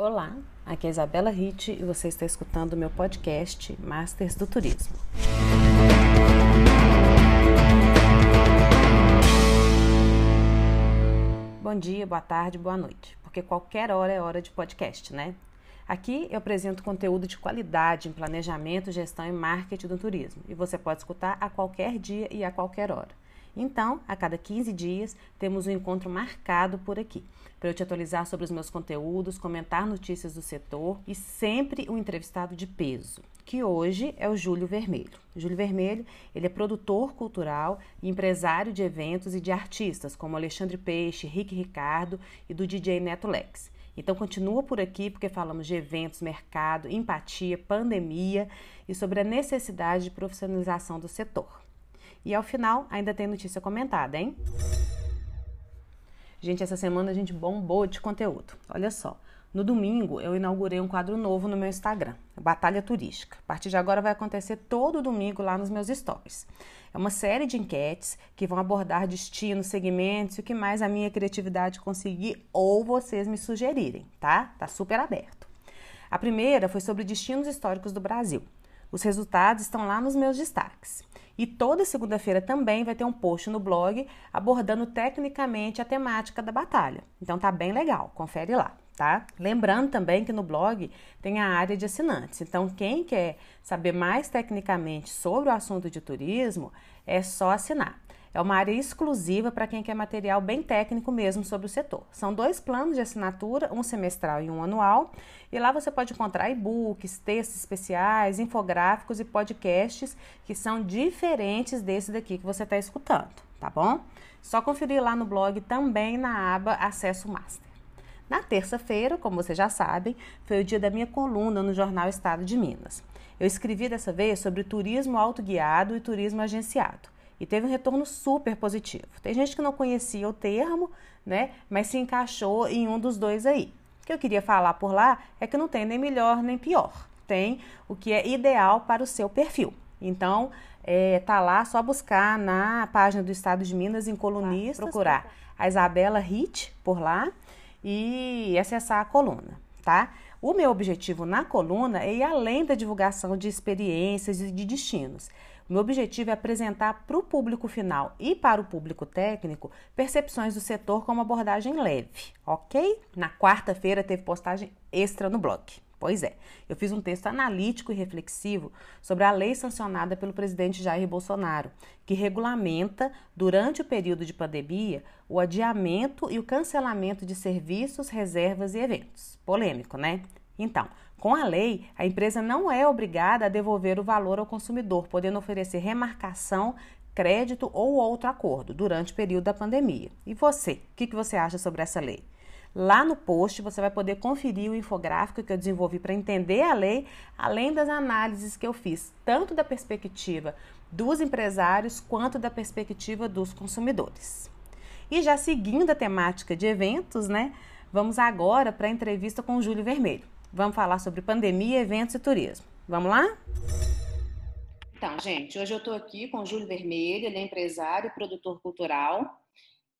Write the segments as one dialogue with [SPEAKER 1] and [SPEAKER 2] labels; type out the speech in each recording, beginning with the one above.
[SPEAKER 1] Olá, aqui é Isabela Ritt e você está escutando o meu podcast Masters do Turismo. Bom dia, boa tarde, boa noite, porque qualquer hora é hora de podcast, né? Aqui eu apresento conteúdo de qualidade em planejamento, gestão e marketing do turismo e você pode escutar a qualquer dia e a qualquer hora. Então, a cada 15 dias, temos um encontro marcado por aqui, para eu te atualizar sobre os meus conteúdos, comentar notícias do setor e sempre um entrevistado de peso, que hoje é o Júlio Vermelho. Júlio Vermelho, ele é produtor cultural e empresário de eventos e de artistas, como Alexandre Peixe, Rick Ricardo e do DJ Neto Lex. Então continua por aqui porque falamos de eventos, mercado, empatia, pandemia e sobre a necessidade de profissionalização do setor. E ao final ainda tem notícia comentada, hein? Gente, essa semana a gente bombou de conteúdo. Olha só. No domingo, eu inaugurei um quadro novo no meu Instagram, Batalha Turística. A partir de agora vai acontecer todo domingo lá nos meus stories. É uma série de enquetes que vão abordar destinos, segmentos e o que mais a minha criatividade conseguir ou vocês me sugerirem, tá? Tá super aberto. A primeira foi sobre destinos históricos do Brasil. Os resultados estão lá nos meus destaques. E toda segunda-feira também vai ter um post no blog abordando tecnicamente a temática da batalha. Então tá bem legal, confere lá, tá? Lembrando também que no blog tem a área de assinantes. Então quem quer saber mais tecnicamente sobre o assunto de turismo, é só assinar. É uma área exclusiva para quem quer material bem técnico mesmo sobre o setor. São dois planos de assinatura, um semestral e um anual, e lá você pode encontrar e-books, textos especiais, infográficos e podcasts que são diferentes desse daqui que você está escutando, tá bom? Só conferir lá no blog também na aba Acesso Master. Na terça-feira, como vocês já sabem, foi o dia da minha coluna no jornal Estado de Minas. Eu escrevi dessa vez sobre turismo autoguiado e turismo agenciado e teve um retorno super positivo. Tem gente que não conhecia o termo, né, mas se encaixou em um dos dois aí. O que eu queria falar por lá é que não tem nem melhor nem pior, tem o que é ideal para o seu perfil. Então, é, tá lá, só buscar na página do Estado de Minas, em colunistas, procurar a Isabela Hit por lá e acessar a coluna, tá? O meu objetivo na coluna é ir além da divulgação de experiências e de destinos. Meu objetivo é apresentar para o público final e para o público técnico percepções do setor com uma abordagem leve, ok? Na quarta-feira teve postagem extra no blog. Pois é, eu fiz um texto analítico e reflexivo sobre a lei sancionada pelo presidente Jair Bolsonaro, que regulamenta, durante o período de pandemia, o adiamento e o cancelamento de serviços, reservas e eventos. Polêmico, né? Então, com a lei, a empresa não é obrigada a devolver o valor ao consumidor, podendo oferecer remarcação, crédito ou outro acordo durante o período da pandemia. E você, o que, que você acha sobre essa lei? Lá no post você vai poder conferir o infográfico que eu desenvolvi para entender a lei, além das análises que eu fiz, tanto da perspectiva dos empresários quanto da perspectiva dos consumidores. E já seguindo a temática de eventos, né? Vamos agora para a entrevista com o Júlio Vermelho. Vamos falar sobre pandemia, eventos e turismo. Vamos lá? Então, gente, hoje eu estou aqui com o Júlio Vermelho, ele é empresário e produtor cultural.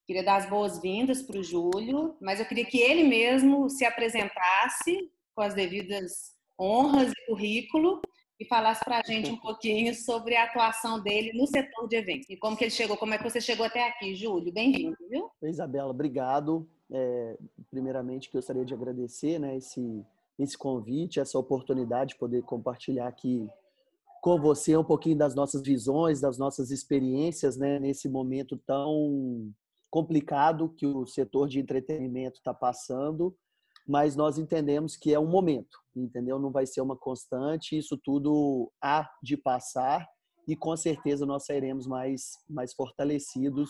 [SPEAKER 1] Queria dar as boas-vindas para o Júlio, mas eu queria que ele mesmo se apresentasse com as devidas honras e currículo e falasse para a gente um pouquinho sobre a atuação dele no setor de eventos e como que ele chegou, como é que você chegou até aqui, Júlio. Bem-vindo, viu?
[SPEAKER 2] Isabela, obrigado. É, primeiramente, gostaria de agradecer né, esse esse convite, essa oportunidade de poder compartilhar aqui com você um pouquinho das nossas visões, das nossas experiências, né, nesse momento tão complicado que o setor de entretenimento está passando, mas nós entendemos que é um momento, entendeu? Não vai ser uma constante, isso tudo há de passar e com certeza nós sairemos mais mais fortalecidos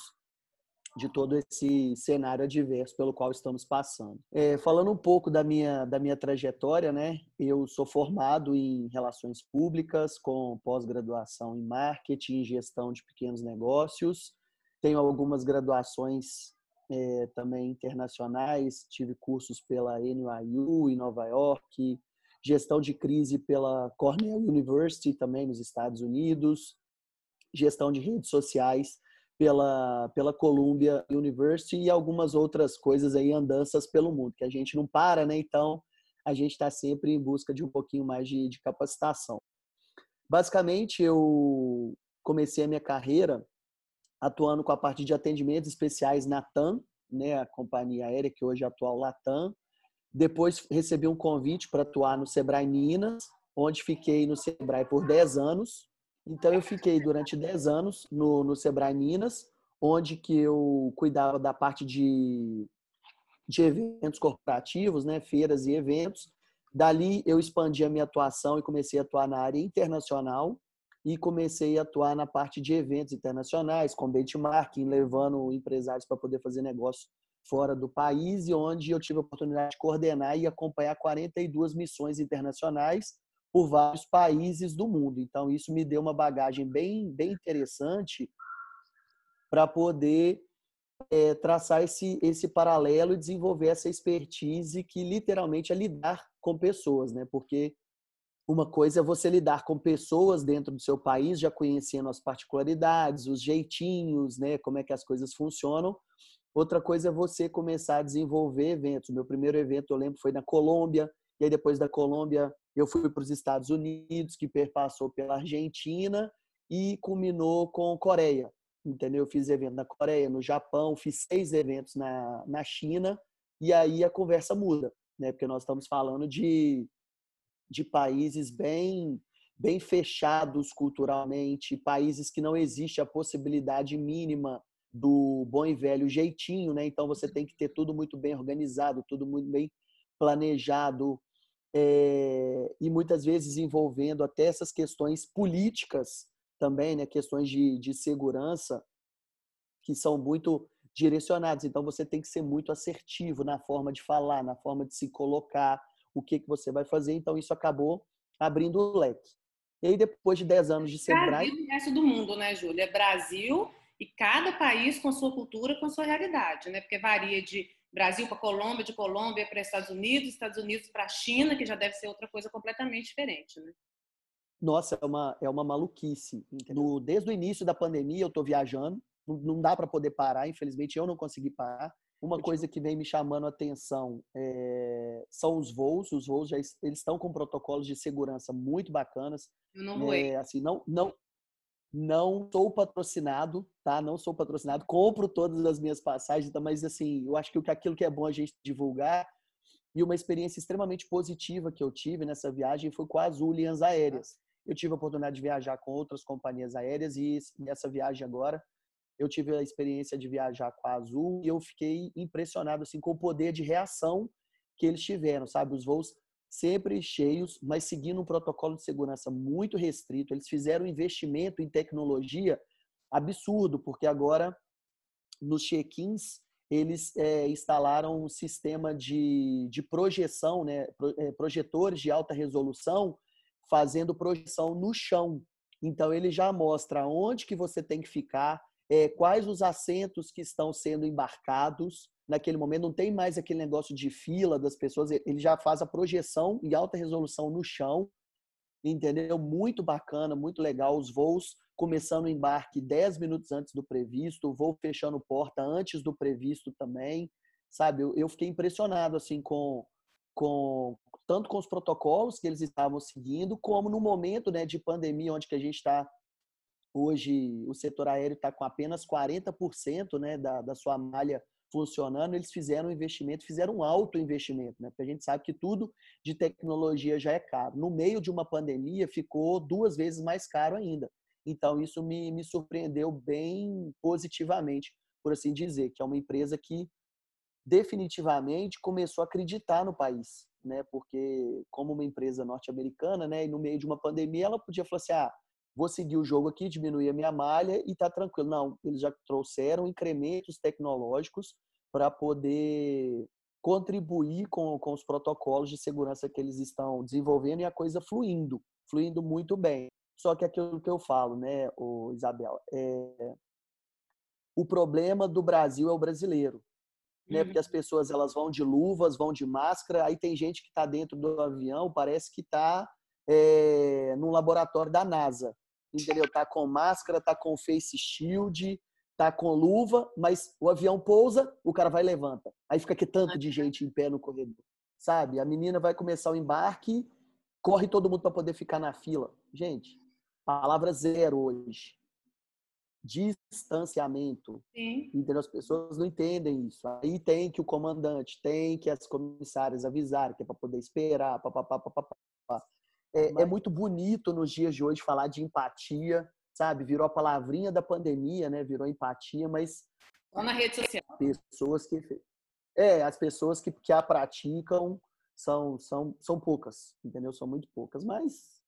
[SPEAKER 2] de todo esse cenário adverso pelo qual estamos passando. É, falando um pouco da minha, da minha trajetória, né? Eu sou formado em relações públicas, com pós-graduação em marketing e gestão de pequenos negócios. Tenho algumas graduações é, também internacionais, tive cursos pela NYU em Nova York, gestão de crise pela Cornell University também nos Estados Unidos, gestão de redes sociais pela, pela Columbia University e algumas outras coisas aí, andanças pelo mundo, que a gente não para, né? Então, a gente está sempre em busca de um pouquinho mais de, de capacitação. Basicamente, eu comecei a minha carreira atuando com a parte de atendimentos especiais na TAM, né, a companhia aérea que hoje é atual Latam. Depois recebi um convite para atuar no Sebrae Minas, onde fiquei no Sebrae por 10 anos. Então eu fiquei durante 10 anos no, no Sebrae Minas, onde que eu cuidava da parte de, de eventos corporativos, né, feiras e eventos. Dali eu expandi a minha atuação e comecei a atuar na área internacional e comecei a atuar na parte de eventos internacionais, com benchmarking, levando empresários para poder fazer negócio fora do país e onde eu tive a oportunidade de coordenar e acompanhar 42 missões internacionais por vários países do mundo. Então isso me deu uma bagagem bem bem interessante para poder é, traçar esse esse paralelo e desenvolver essa expertise que literalmente é lidar com pessoas, né? Porque uma coisa é você lidar com pessoas dentro do seu país, já conhecendo as particularidades, os jeitinhos, né, como é que as coisas funcionam. Outra coisa é você começar a desenvolver eventos. Meu primeiro evento, eu lembro, foi na Colômbia, e aí depois da Colômbia eu fui para os Estados Unidos, que perpassou pela Argentina e culminou com Coreia. Entendeu? Eu fiz evento na Coreia, no Japão, fiz seis eventos na, na China, e aí a conversa muda, né? Porque nós estamos falando de de países bem bem fechados culturalmente, países que não existe a possibilidade mínima do bom e velho jeitinho, né? Então você tem que ter tudo muito bem organizado, tudo muito bem planejado é, e muitas vezes envolvendo até essas questões políticas também, né? Questões de, de segurança que são muito direcionadas. Então você tem que ser muito assertivo na forma de falar, na forma de se colocar, o que, que você vai fazer. Então, isso acabou abrindo o leque. E aí, depois de 10 anos de Sebrae...
[SPEAKER 1] Brasil e o resto do mundo, né, Júlia? É Brasil e cada país com sua cultura, com sua realidade, né? Porque varia de Brasil para Colômbia, de Colômbia para Estados Unidos, Estados Unidos para China, que já deve ser outra coisa completamente diferente, né?
[SPEAKER 2] Nossa, é uma, é uma maluquice. No, desde o início da pandemia, eu estou viajando, não, dá para poder parar, infelizmente eu não consegui parar. Uma coisa que vem me chamando a atenção é, são os voos. Os voos já eles estão com protocolos de segurança muito bacanas.
[SPEAKER 1] Eu não vou. É,
[SPEAKER 2] assim, não, não, não sou patrocinado, tá? Não sou patrocinado. Compro todas as minhas passagens, tá? mas assim, eu acho que aquilo que é bom a gente divulgar e uma experiência extremamente positiva que eu tive nessa viagem foi com a Azul Linhas Aéreas. Eu tive a oportunidade de viajar com outras companhias aéreas e nessa viagem agora eu tive a experiência de viajar com a Azul e eu fiquei impressionado assim com o poder de reação que eles tiveram, sabe? Os voos sempre cheios, mas seguindo um protocolo de segurança muito restrito. Eles fizeram um investimento em tecnologia absurdo, porque agora nos check-ins eles é, instalaram um sistema de, de projeção, né? É, projetores de alta resolução, fazendo projeção no chão. Então ele já mostra onde que você tem que ficar, é, quais os assentos que estão sendo embarcados naquele momento. Não tem mais aquele negócio de fila das pessoas, ele já faz a projeção em alta resolução no chão, entendeu? Muito bacana, muito legal. Os voos começando o embarque 10 minutos antes do previsto, o voo fechando porta antes do previsto também, sabe? Eu, eu fiquei impressionado assim com, com tanto com os protocolos que eles estavam seguindo, como no momento né, de pandemia, onde que a gente está Hoje o setor aéreo está com apenas 40% né, da, da sua malha funcionando, eles fizeram um investimento, fizeram um alto investimento, né? Porque a gente sabe que tudo de tecnologia já é caro. No meio de uma pandemia, ficou duas vezes mais caro ainda. Então, isso me, me surpreendeu bem positivamente, por assim dizer, que é uma empresa que definitivamente começou a acreditar no país, né? Porque, como uma empresa norte-americana, né? E no meio de uma pandemia, ela podia falar assim: ah, vou seguir o jogo aqui, diminuir a minha malha e tá tranquilo. Não, eles já trouxeram incrementos tecnológicos para poder contribuir com, com os protocolos de segurança que eles estão desenvolvendo e a coisa fluindo, fluindo muito bem. Só que aquilo que eu falo, né, o Isabel, é o problema do Brasil é o brasileiro, né? Porque as uhum. pessoas elas vão de luvas, vão de máscara, aí tem gente que está dentro do avião, parece que está é, num laboratório da NASA entendeu? Tá com máscara, tá com face shield, tá com luva, mas o avião pousa, o cara vai e levanta. Aí fica que tanto de gente em pé no corredor. sabe? A menina vai começar o embarque, corre todo mundo para poder ficar na fila. Gente, palavra zero hoje. Distanciamento. Sim. Entendeu? As pessoas não entendem isso. Aí tem que o comandante, tem que as comissárias avisarem, que é para poder esperar, papapá, papapá. É, é muito bonito nos dias de hoje falar de empatia, sabe? Virou a palavrinha da pandemia, né? Virou empatia, mas.
[SPEAKER 3] Só na rede social.
[SPEAKER 2] Pessoas que. É, as pessoas que, que a praticam são, são, são poucas, entendeu? São muito poucas, mas.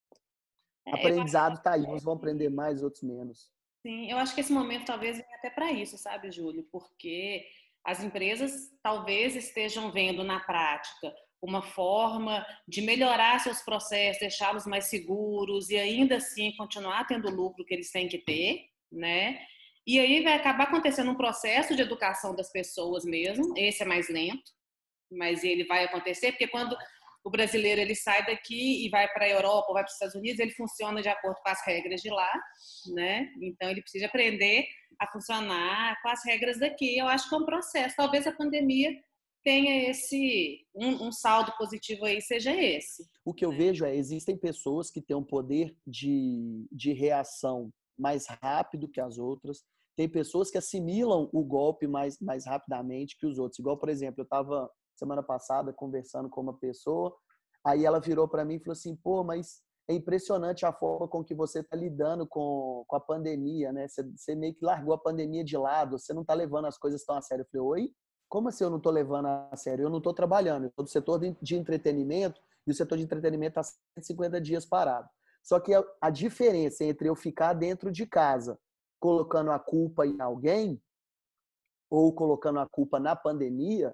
[SPEAKER 2] É, aprendizado está aí, uns vão aprender mais, outros menos.
[SPEAKER 3] Sim, eu acho que esse momento talvez venha até para isso, sabe, Júlio? Porque as empresas talvez estejam vendo na prática uma forma de melhorar seus processos, deixá-los mais seguros e ainda assim continuar tendo o lucro que eles têm que ter, né? E aí vai acabar acontecendo um processo de educação das pessoas mesmo. Esse é mais lento, mas ele vai acontecer porque quando o brasileiro ele sai daqui e vai para a Europa vai para os Estados Unidos, ele funciona de acordo com as regras de lá, né? Então ele precisa aprender a funcionar com as regras daqui. Eu acho que é um processo. Talvez a pandemia tenha esse um, um, saldo positivo aí seja esse.
[SPEAKER 2] O que eu vejo é existem pessoas que têm um poder de, de reação mais rápido que as outras. Tem pessoas que assimilam o golpe mais, mais rapidamente que os outros. Igual, por exemplo, eu estava semana passada conversando com uma pessoa, aí ela virou para mim e falou assim: pô, mas é impressionante a forma com que você está lidando com, com a pandemia, né? Você, você meio que largou a pandemia de lado, você não está levando as coisas tão a sério. Eu falei: oi? Como assim eu não estou levando a sério? Eu não estou trabalhando. Eu estou no setor de entretenimento e o setor de entretenimento está 150 dias parado. Só que a diferença entre eu ficar dentro de casa colocando a culpa em alguém ou colocando a culpa na pandemia,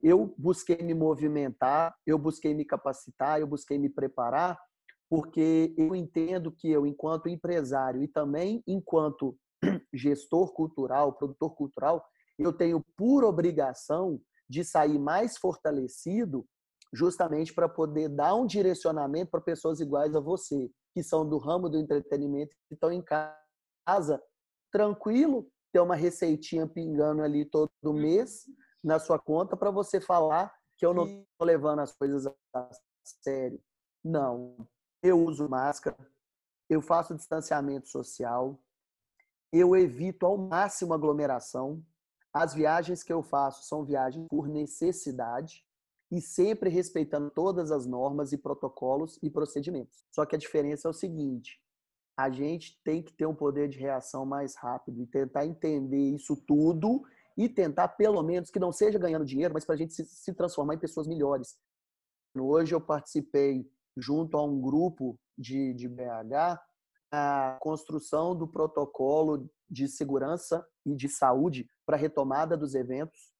[SPEAKER 2] eu busquei me movimentar, eu busquei me capacitar, eu busquei me preparar, porque eu entendo que eu, enquanto empresário e também enquanto gestor cultural, produtor cultural, eu tenho por obrigação de sair mais fortalecido, justamente para poder dar um direcionamento para pessoas iguais a você, que são do ramo do entretenimento, que estão em casa, tranquilo, ter uma receitinha pingando ali todo uhum. mês na sua conta para você falar que eu não estou levando as coisas a sério. Não. Eu uso máscara, eu faço distanciamento social, eu evito ao máximo aglomeração, as viagens que eu faço são viagens por necessidade e sempre respeitando todas as normas e protocolos e procedimentos. Só que a diferença é o seguinte: a gente tem que ter um poder de reação mais rápido e tentar entender isso tudo e tentar, pelo menos, que não seja ganhando dinheiro, mas para a gente se, se transformar em pessoas melhores. Hoje eu participei, junto a um grupo de, de BH, a construção do protocolo de segurança e de saúde para a retomada dos eventos.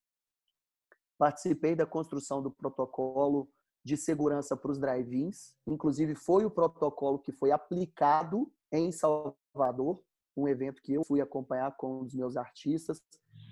[SPEAKER 2] Participei da construção do protocolo de segurança para os drive-ins. Inclusive, foi o protocolo que foi aplicado em Salvador, um evento que eu fui acompanhar com os meus artistas,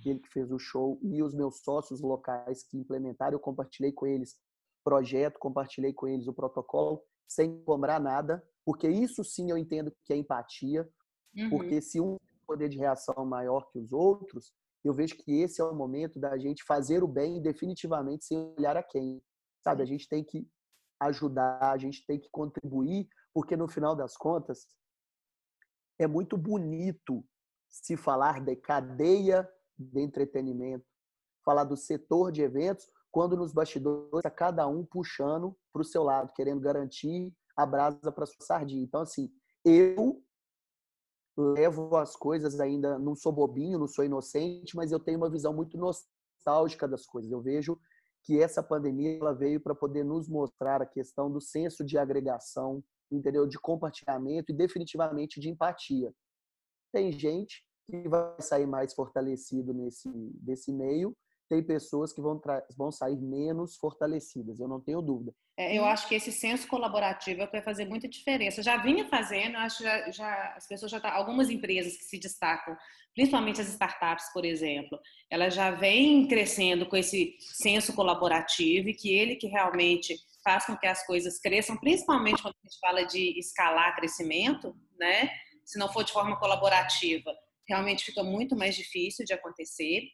[SPEAKER 2] ele que fez o show e os meus sócios locais que implementaram. Eu compartilhei com eles o projeto, compartilhei com eles o protocolo, sem cobrar nada, porque isso sim eu entendo que é empatia, uhum. porque se um poder de reação maior que os outros, eu vejo que esse é o momento da gente fazer o bem definitivamente sem olhar a quem. Sabe, a gente tem que ajudar, a gente tem que contribuir, porque no final das contas é muito bonito se falar de cadeia de entretenimento, falar do setor de eventos, quando nos bastidores está cada um puxando para o seu lado, querendo garantir a brasa para sua sardinha. Então, assim, eu levo as coisas ainda, não sou bobinho, não sou inocente, mas eu tenho uma visão muito nostálgica das coisas. Eu vejo que essa pandemia ela veio para poder nos mostrar a questão do senso de agregação, entendeu? De compartilhamento e definitivamente de empatia. Tem gente que vai sair mais fortalecido nesse desse meio tem pessoas que vão, vão sair menos fortalecidas, eu não tenho dúvida.
[SPEAKER 3] É, eu acho que esse senso colaborativo é vai fazer muita diferença. Já vinha fazendo, acho já, já as pessoas já tá, algumas empresas que se destacam, principalmente as startups, por exemplo, elas já vêm crescendo com esse senso colaborativo e que ele que realmente faz com que as coisas cresçam, principalmente quando a gente fala de escalar crescimento, né? Se não for de forma colaborativa, realmente fica muito mais difícil de acontecer.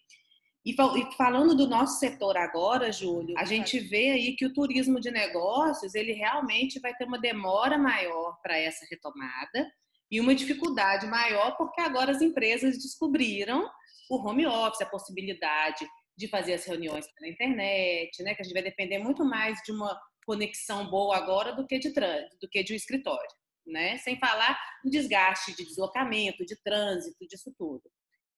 [SPEAKER 1] E falando do nosso setor agora, Júlio, a gente vê aí que o turismo de negócios, ele realmente vai ter uma demora maior para essa retomada e uma dificuldade maior porque agora as empresas descobriram o home office, a possibilidade de fazer as reuniões pela internet, né? Que a gente vai depender muito mais de uma conexão boa agora do que de trânsito, do que de um escritório, né? Sem falar no desgaste de deslocamento, de trânsito, disso tudo.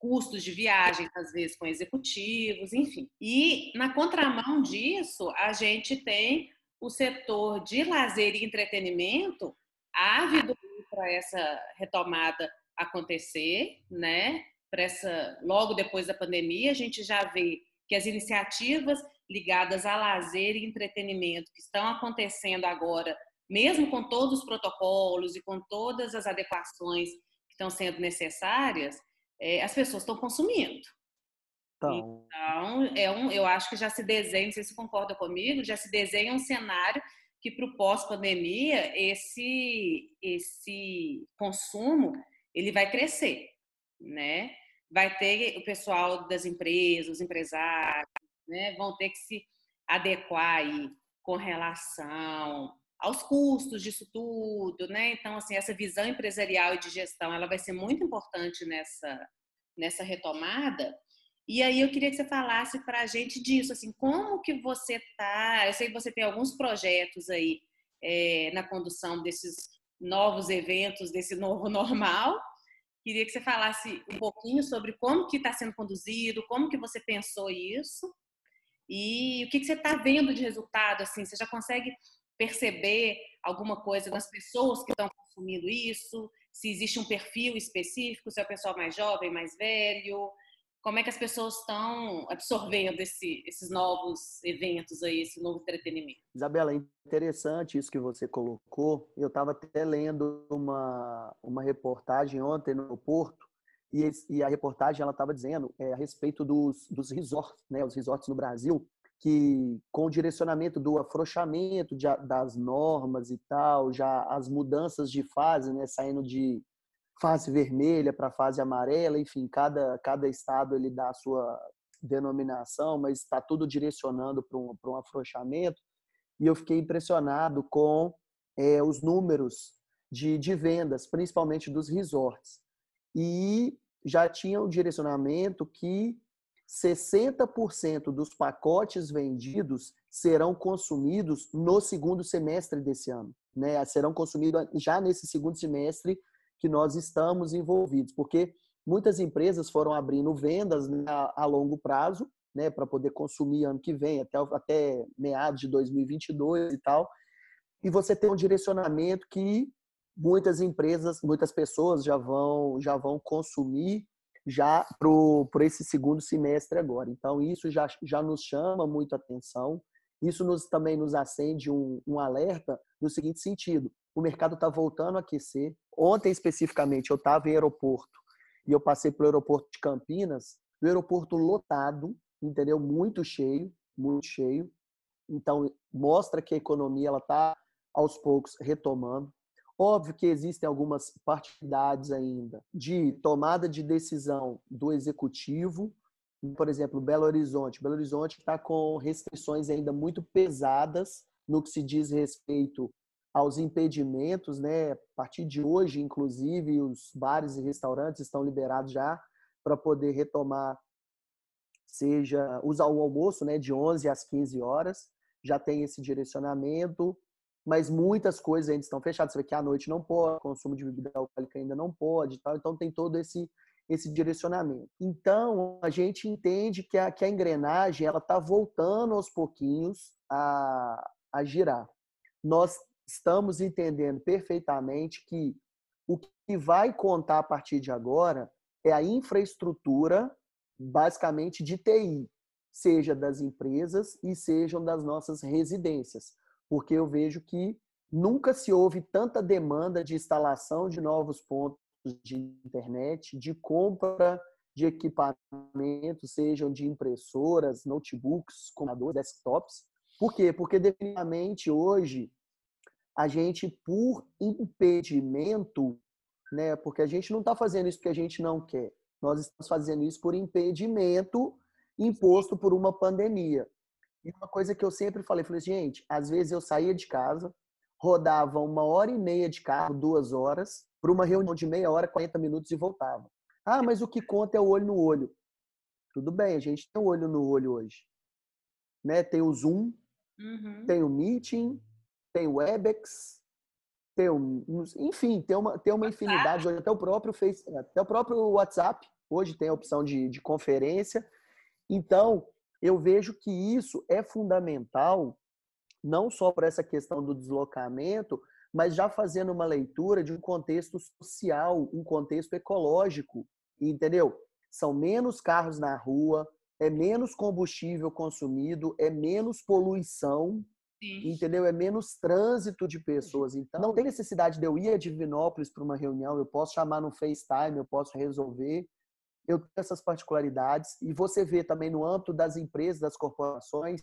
[SPEAKER 1] Custos de viagem, às vezes com executivos, enfim. E na contramão disso, a gente tem o setor de lazer e entretenimento ávido para essa retomada acontecer, né? Para essa logo depois da pandemia, a gente já vê que as iniciativas ligadas a lazer e entretenimento que estão acontecendo agora, mesmo com todos os protocolos e com todas as adequações que estão sendo necessárias, é, as pessoas estão consumindo. Então, então é um, eu acho que já se desenha, não sei se concorda comigo, já se desenha um cenário que para o pós-pandemia esse esse consumo ele vai crescer, né? vai ter o pessoal das empresas, os empresários, né, vão ter que se adequar aí com relação aos custos disso tudo, né? Então, assim, essa visão empresarial e de gestão, ela vai ser muito importante nessa, nessa retomada. E aí eu queria que você falasse para a gente disso, assim, como que você tá? Eu sei que você tem alguns projetos aí é, na condução desses novos eventos, desse novo normal, Queria que você falasse um pouquinho sobre como que está sendo conduzido, como que você pensou isso e o que, que você está vendo de resultado. Assim, você já consegue perceber alguma coisa das pessoas que estão consumindo isso? Se existe um perfil específico, se é o pessoal mais jovem, mais velho? como é que as pessoas estão absorvendo esse, esses novos eventos aí, esse novo entretenimento.
[SPEAKER 2] Isabela, é interessante isso que você colocou. Eu estava até lendo uma, uma reportagem ontem no Porto e, e a reportagem ela estava dizendo é, a respeito dos, dos resorts, né, os resorts no Brasil, que com o direcionamento do afrouxamento de, das normas e tal, já as mudanças de fase, né, saindo de fase vermelha para fase amarela, enfim, cada, cada estado ele dá a sua denominação, mas está tudo direcionando para um, um afrouxamento. E eu fiquei impressionado com é, os números de, de vendas, principalmente dos resorts. E já tinha um direcionamento que 60% dos pacotes vendidos serão consumidos no segundo semestre desse ano. Né? Serão consumidos já nesse segundo semestre que nós estamos envolvidos, porque muitas empresas foram abrindo vendas né, a, longo prazo, né, para poder consumir ano que vem, até, até meados de 2022 e tal. E você tem um direcionamento que muitas empresas, muitas pessoas já vão, já vão consumir já para esse segundo semestre agora. Então, isso já, já nos chama muito atenção. Isso nos, também nos acende um, um alerta no seguinte sentido: o mercado está voltando a aquecer. Ontem, especificamente, eu estava em aeroporto e eu passei pelo aeroporto de Campinas, o aeroporto lotado, entendeu? Muito cheio, muito cheio. Então, mostra que a economia ela está aos poucos retomando. Óbvio que existem algumas partidaridades ainda de tomada de decisão do executivo. Por exemplo, Belo Horizonte. Belo Horizonte está com restrições ainda muito pesadas no que se diz respeito aos impedimentos, né? A partir de hoje, inclusive, os bares e restaurantes estão liberados já para poder retomar, seja usar o almoço, né? De 11 às 15 horas, já tem esse direcionamento, mas muitas coisas ainda estão fechadas. Você vê que à noite não pode, consumo de bebida alcoólica ainda não pode, tal. Então tem todo esse esse direcionamento. Então a gente entende que a, que a engrenagem ela está voltando aos pouquinhos a, a girar. Nós estamos entendendo perfeitamente que o que vai contar a partir de agora é a infraestrutura, basicamente de TI, seja das empresas e sejam das nossas residências, porque eu vejo que nunca se houve tanta demanda de instalação de novos pontos de internet, de compra de equipamentos, sejam de impressoras, notebooks, computadores, desktops. Por quê? Porque definitivamente hoje a gente, por impedimento, né? Porque a gente não está fazendo isso porque a gente não quer. Nós estamos fazendo isso por impedimento imposto por uma pandemia. E uma coisa que eu sempre falei, falei, gente, às vezes eu saía de casa, rodava uma hora e meia de carro, duas horas, para uma reunião de meia hora, 40 minutos e voltava. Ah, mas o que conta é o olho no olho. Tudo bem, a gente tem o olho no olho hoje. Né? Tem o Zoom, uhum. tem o Meeting, tem o Webex, tem o, enfim, tem uma, tem uma infinidade. Hoje até o próprio Face, até o próprio WhatsApp hoje tem a opção de, de conferência. Então, eu vejo que isso é fundamental, não só para essa questão do deslocamento, mas já fazendo uma leitura de um contexto social, um contexto ecológico, entendeu? São menos carros na rua, é menos combustível consumido, é menos poluição, Sim. entendeu? É menos trânsito de pessoas. Então, não tem necessidade de eu ir a Divinópolis para uma reunião, eu posso chamar no FaceTime, eu posso resolver eu tenho essas particularidades e você vê também no âmbito das empresas, das corporações,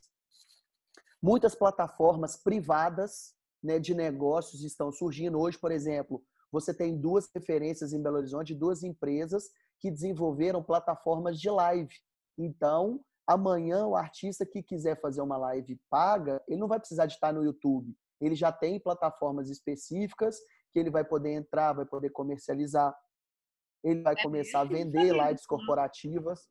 [SPEAKER 2] muitas plataformas privadas né, de negócios estão surgindo. Hoje, por exemplo, você tem duas referências em Belo Horizonte, duas empresas que desenvolveram plataformas de live. Então, amanhã o artista que quiser fazer uma live paga, ele não vai precisar de estar no YouTube. Ele já tem plataformas específicas que ele vai poder entrar, vai poder comercializar ele vai é começar a vender lives corporativas.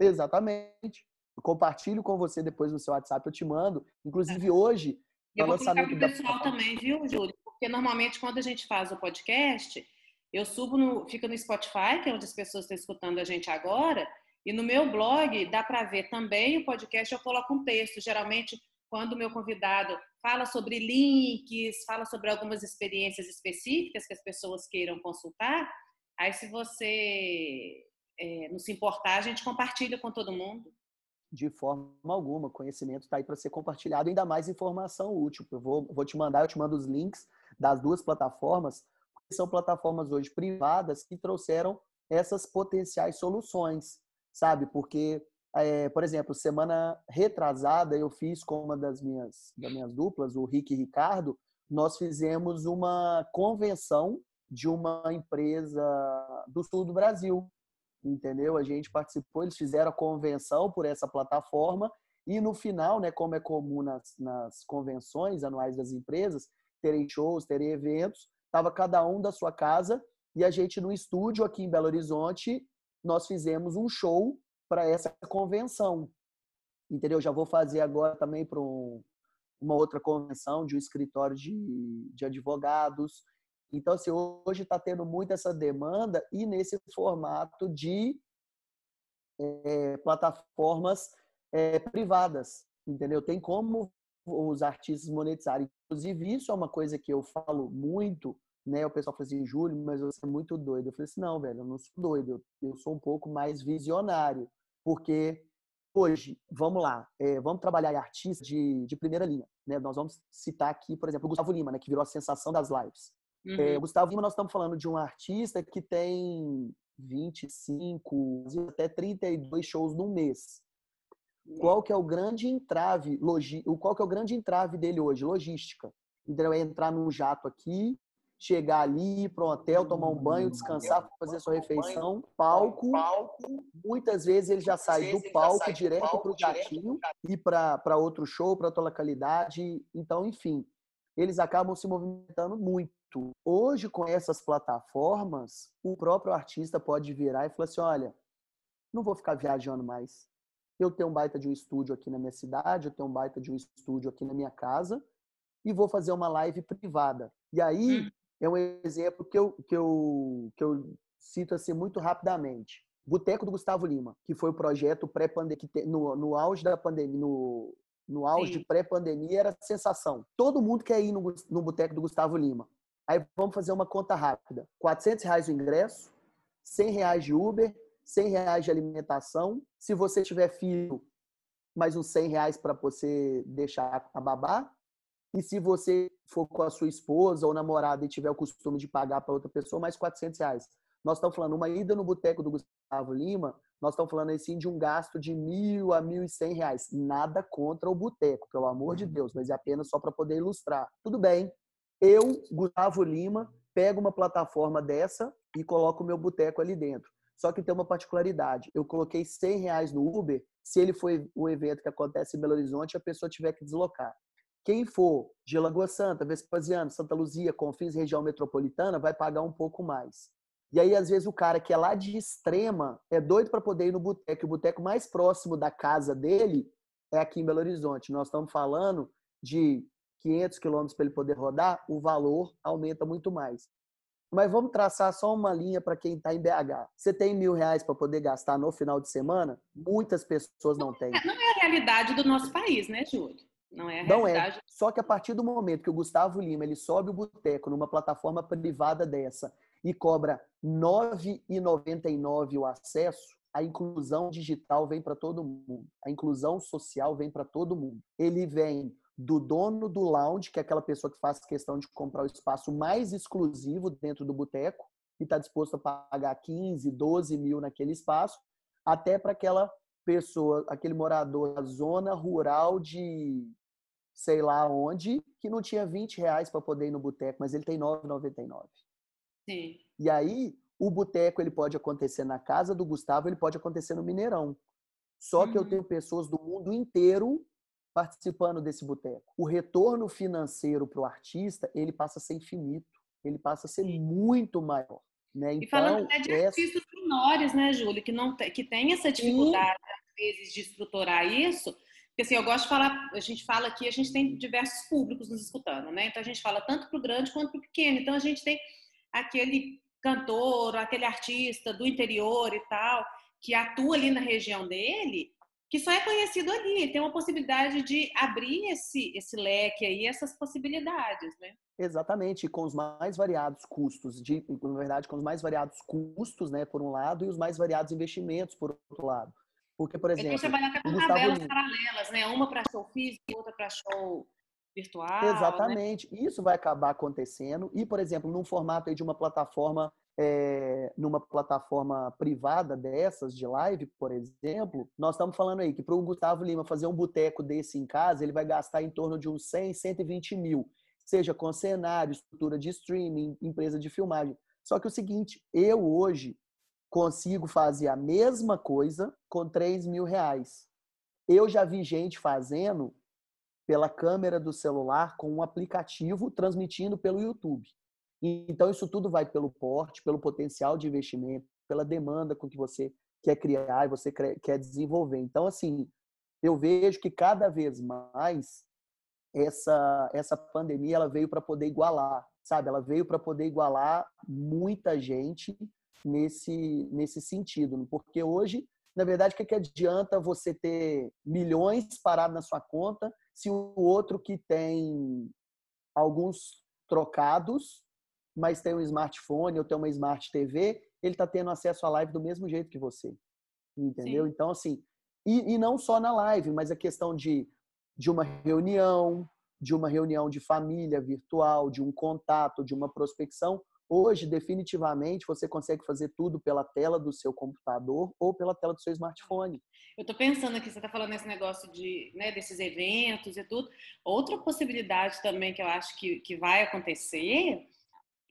[SPEAKER 2] Exatamente. Eu compartilho com você depois no seu WhatsApp, eu te mando. Inclusive é. hoje,
[SPEAKER 1] eu vou lançamento colocar pessoal da... também, viu, Júlio? Porque normalmente quando a gente faz o podcast, eu subo no, fica no Spotify, que é onde as pessoas estão escutando a gente agora, e no meu blog dá para ver também o podcast, eu coloco um texto. Geralmente, quando o meu convidado fala sobre links, fala sobre algumas experiências específicas que as pessoas queiram consultar, Aí, se você é, não se importar, a gente compartilha com todo mundo.
[SPEAKER 2] De forma alguma, conhecimento está aí para ser compartilhado, ainda mais informação útil. Eu vou, vou te mandar, eu te mando os links das duas plataformas, que são plataformas hoje privadas que trouxeram essas potenciais soluções, sabe? Porque, é, por exemplo, semana retrasada eu fiz com uma das minhas, das minhas duplas, o Rick e Ricardo, nós fizemos uma convenção de uma empresa do sul do Brasil, entendeu? A gente participou, eles fizeram a convenção por essa plataforma e no final, né, como é comum nas, nas convenções anuais das empresas, terem shows, terem eventos, estava cada um da sua casa e a gente no estúdio aqui em Belo Horizonte, nós fizemos um show para essa convenção. Entendeu? Já vou fazer agora também para um, uma outra convenção de um escritório de, de advogados. Então, assim, hoje está tendo muito essa demanda e nesse formato de é, plataformas é, privadas, entendeu? Tem como os artistas monetizarem. Inclusive, isso é uma coisa que eu falo muito, né? O pessoal fala assim, Júlio, mas você é muito doido. Eu falei assim, não, velho, eu não sou doido. Eu sou um pouco mais visionário. Porque hoje, vamos lá, é, vamos trabalhar artistas de, de primeira linha. Né? Nós vamos citar aqui, por exemplo, o Gustavo Lima, né, que virou a sensação das lives. É, uhum. É, Gustavo Lima, nós estamos falando de um artista que tem 25, até 32 shows no mês. Qual que é o grande entrave, logi, qual que é o grande entrave dele hoje? Logística. Então é entrar num jato aqui, chegar ali, ir para um hotel, tomar um banho, descansar, fazer sua refeição, palco. Muitas vezes ele já sai do palco direto para o jatinho, ir para outro show, para outra localidade. Então, enfim, eles acabam se movimentando muito. Hoje, com essas plataformas, o próprio artista pode virar e falar assim: olha, não vou ficar viajando mais. Eu tenho um baita de um estúdio aqui na minha cidade, eu tenho um baita de um estúdio aqui na minha casa e vou fazer uma live privada. E aí hum. é um exemplo que eu, que eu, que eu cito assim muito rapidamente. Boteco do Gustavo Lima, que foi o projeto pré-pandemia, no, no auge da pandemia, no, no auge pré-pandemia, era sensação. Todo mundo quer ir no, no boteco do Gustavo Lima. Aí vamos fazer uma conta rápida. 400 reais o ingresso, 100 reais de Uber, 100 reais de alimentação. Se você tiver filho, mais uns 100 reais para você deixar a babá. E se você for com a sua esposa ou namorada e tiver o costume de pagar para outra pessoa, mais 400 reais. Nós estamos falando uma ida no boteco do Gustavo Lima, nós estamos falando assim de um gasto de mil a mil e cem reais. Nada contra o boteco, pelo amor de uhum. Deus, mas é apenas só para poder ilustrar. Tudo bem, eu, Gustavo Lima, pego uma plataforma dessa e coloco o meu boteco ali dentro. Só que tem uma particularidade. Eu coloquei 100 reais no Uber, se ele foi o evento que acontece em Belo Horizonte, a pessoa tiver que deslocar. Quem for de Lagoa Santa, Vespasiano, Santa Luzia, Confins, região metropolitana, vai pagar um pouco mais. E aí, às vezes, o cara que é lá de extrema é doido para poder ir no boteco. O boteco mais próximo da casa dele é aqui em Belo Horizonte. Nós estamos falando de 500 quilômetros para ele poder rodar, o valor aumenta muito mais. Mas vamos traçar só uma linha para quem está em BH. Você tem mil reais para poder gastar no final de semana? Muitas pessoas não têm.
[SPEAKER 1] Não é a realidade do nosso país, né, Júlio? Não é a não é. realidade.
[SPEAKER 2] É. Só que a partir do momento que o Gustavo Lima ele sobe o boteco numa plataforma privada dessa e cobra R$ 9,99 o acesso, a inclusão digital vem para todo mundo. A inclusão social vem para todo mundo. Ele vem do dono do lounge, que é aquela pessoa que faz questão de comprar o espaço mais exclusivo dentro do boteco e está disposto a pagar 15, 12 mil naquele espaço, até para aquela pessoa, aquele morador da zona rural de sei lá onde, que não tinha 20 reais para poder ir no boteco, mas ele tem 9,99.
[SPEAKER 1] Sim.
[SPEAKER 2] E aí, o boteco ele pode acontecer na casa do Gustavo, ele pode acontecer no Mineirão. Só uhum. que eu uhum. tenho pessoas do mundo inteiro participando desse boteco. O retorno financeiro para o artista, ele passa a ser infinito, ele passa a ser muito maior. Né?
[SPEAKER 1] Então, e falando até de essa... artistas menores, né, Júlio, que, não que tem essa dificuldade, Sim. às vezes, de estruturar isso, porque assim, eu gosto de falar, a gente fala aqui, a gente tem diversos públicos nos escutando, né? Então a gente fala tanto para o grande quanto para o pequeno. Então a gente tem aquele cantor, aquele artista do interior e tal, que atua ali na região dele, que só é conhecido ali, tem uma possibilidade de abrir esse, esse leque aí, essas possibilidades, né?
[SPEAKER 2] Exatamente, com os mais variados custos, de, na verdade, com os mais variados custos, né, por um lado, e os mais variados investimentos, por outro lado. Porque, por exemplo. Então,
[SPEAKER 1] você vai com tabelas paralelas, né? Uma para show físico, outra para show virtual.
[SPEAKER 2] Né? Exatamente. Né? Isso vai acabar acontecendo. E, por exemplo, num formato de uma plataforma é, numa plataforma privada dessas, de live, por exemplo, nós estamos falando aí que para o Gustavo Lima fazer um boteco desse em casa, ele vai gastar em torno de uns 100, 120 mil, seja com cenário, estrutura de streaming, empresa de filmagem. Só que é o seguinte, eu hoje consigo fazer a mesma coisa com 3 mil reais. Eu já vi gente fazendo pela câmera do celular com um aplicativo transmitindo pelo YouTube. Então, isso tudo vai pelo porte, pelo potencial de investimento, pela demanda com que você quer criar e você quer desenvolver. Então, assim, eu vejo que cada vez mais essa, essa pandemia ela veio para poder igualar, sabe? Ela veio para poder igualar muita gente nesse, nesse sentido. Porque hoje, na verdade, o que, que adianta você ter milhões parados na sua conta se o outro que tem alguns trocados mas tem um smartphone ou tem uma smart TV, ele está tendo acesso à live do mesmo jeito que você. Entendeu? Sim. Então, assim, e, e, não só na live, mas a questão de, de uma reunião, de uma reunião de família virtual, de um contato, de uma prospecção. Hoje, definitivamente, você consegue fazer tudo pela tela do seu computador ou pela tela do seu smartphone.
[SPEAKER 1] Eu estou pensando aqui, você está falando nesse negócio de, né, desses eventos e tudo. Outra possibilidade também que eu acho que, que vai acontecer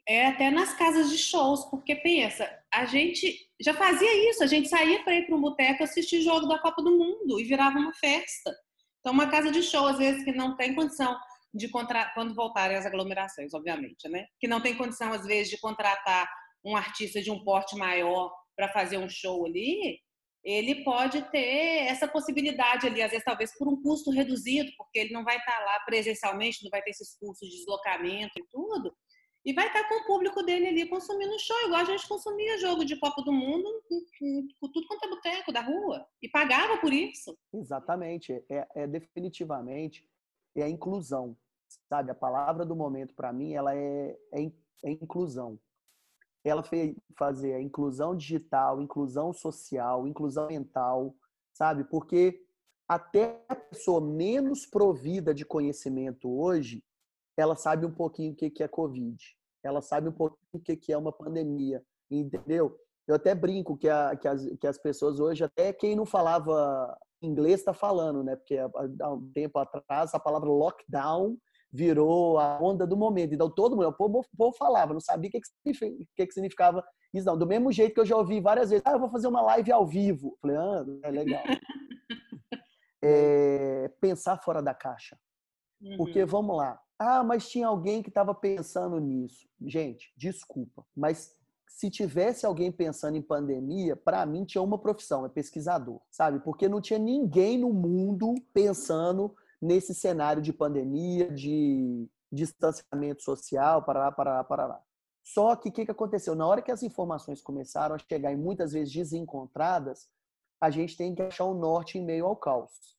[SPEAKER 1] é até nas casas de shows, porque pensa, a gente já fazia isso, a gente saía para ir para um boteco assistir jogo da Copa do Mundo e virava uma festa. Então, uma casa de show, às vezes, que não tem condição de contratar, quando voltarem as aglomerações, obviamente, né? Que não tem condição, às vezes, de contratar um artista de um porte maior para fazer um show ali, ele pode ter essa possibilidade ali, às vezes, talvez por um custo reduzido, porque ele não vai estar lá presencialmente, não vai ter esses custos de deslocamento e tudo e vai estar com o público dele ali consumindo show, igual a gente consumia jogo de Copa do Mundo com tudo quanto é boteco da rua e pagava por isso.
[SPEAKER 2] Exatamente, é, é definitivamente é a inclusão, sabe? A palavra do momento para mim ela é, é, é, inclusão. Ela fez fazer a inclusão digital, inclusão social, inclusão mental, sabe? Porque até a pessoa menos provida de conhecimento hoje, ela sabe um pouquinho o que é Covid ela sabe um pouquinho o que é uma pandemia, entendeu? Eu até brinco que, a, que, as, que as pessoas hoje, até quem não falava inglês está falando, né? Porque há um tempo atrás a palavra lockdown virou a onda do momento. Então todo mundo, o povo, o povo falava, não sabia o que, que, significava isso, não. Do mesmo jeito que eu já ouvi várias vezes, ah, eu vou fazer uma live ao vivo. Falei, ah, é legal. é, pensar fora da caixa. Uhum. Porque, vamos lá, ah, mas tinha alguém que estava pensando nisso. Gente, desculpa, mas se tivesse alguém pensando em pandemia, para mim tinha uma profissão, é pesquisador, sabe? Porque não tinha ninguém no mundo pensando nesse cenário de pandemia, de distanciamento social, para lá, para lá, para lá. Só que o que, que aconteceu? Na hora que as informações começaram a chegar e muitas vezes desencontradas, a gente tem que achar o um norte em meio ao caos.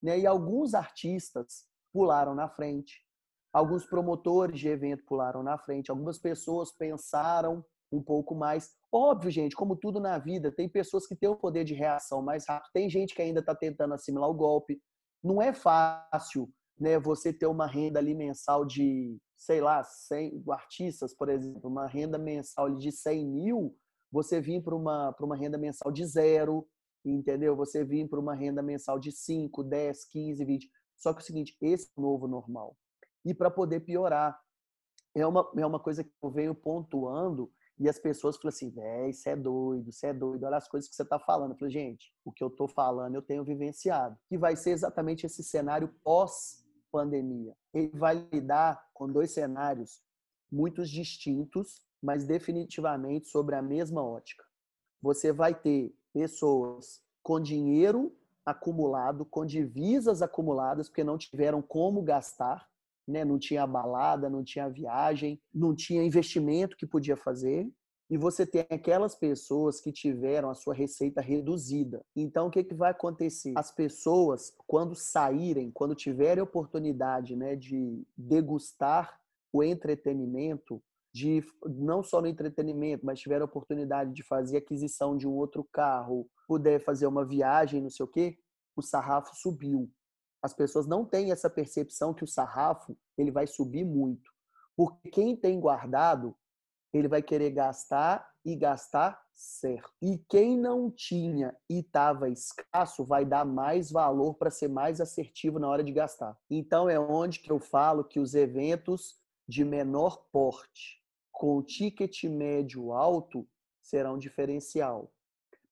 [SPEAKER 2] Né? E alguns artistas pularam na frente, alguns promotores de evento pularam na frente, algumas pessoas pensaram um pouco mais. Óbvio, gente, como tudo na vida, tem pessoas que têm o poder de reação mais rápido, tem gente que ainda está tentando assimilar o golpe. Não é fácil né, você ter uma renda ali mensal de, sei lá, 100 artistas, por exemplo, uma renda mensal de 100 mil, você vir para uma, uma renda mensal de zero, entendeu? Você vir para uma renda mensal de 5, 10, 15, 20. Só que é o seguinte, esse é o novo normal. E para poder piorar, é uma, é uma coisa que eu venho pontuando e as pessoas falam assim, véi, você é doido, você é doido, olha as coisas que você está falando. Eu falei, gente, o que eu estou falando eu tenho vivenciado. Que vai ser exatamente esse cenário pós-pandemia. Ele vai lidar com dois cenários muito distintos, mas definitivamente sobre a mesma ótica. Você vai ter pessoas com dinheiro acumulado, com divisas acumuladas, porque não tiveram como gastar, né? não tinha balada, não tinha viagem, não tinha investimento que podia fazer. E você tem aquelas pessoas que tiveram a sua receita reduzida. Então, o que, que vai acontecer? As pessoas, quando saírem, quando tiverem oportunidade né, de degustar o entretenimento, de não só no entretenimento, mas tiver a oportunidade de fazer aquisição de um outro carro, puder fazer uma viagem, não sei o quê, o sarrafo subiu. As pessoas não têm essa percepção que o sarrafo ele vai subir muito, porque quem tem guardado ele vai querer gastar e gastar certo. E quem não tinha e estava escasso vai dar mais valor para ser mais assertivo na hora de gastar. Então é onde que eu falo que os eventos de menor porte com ticket médio alto serão diferencial.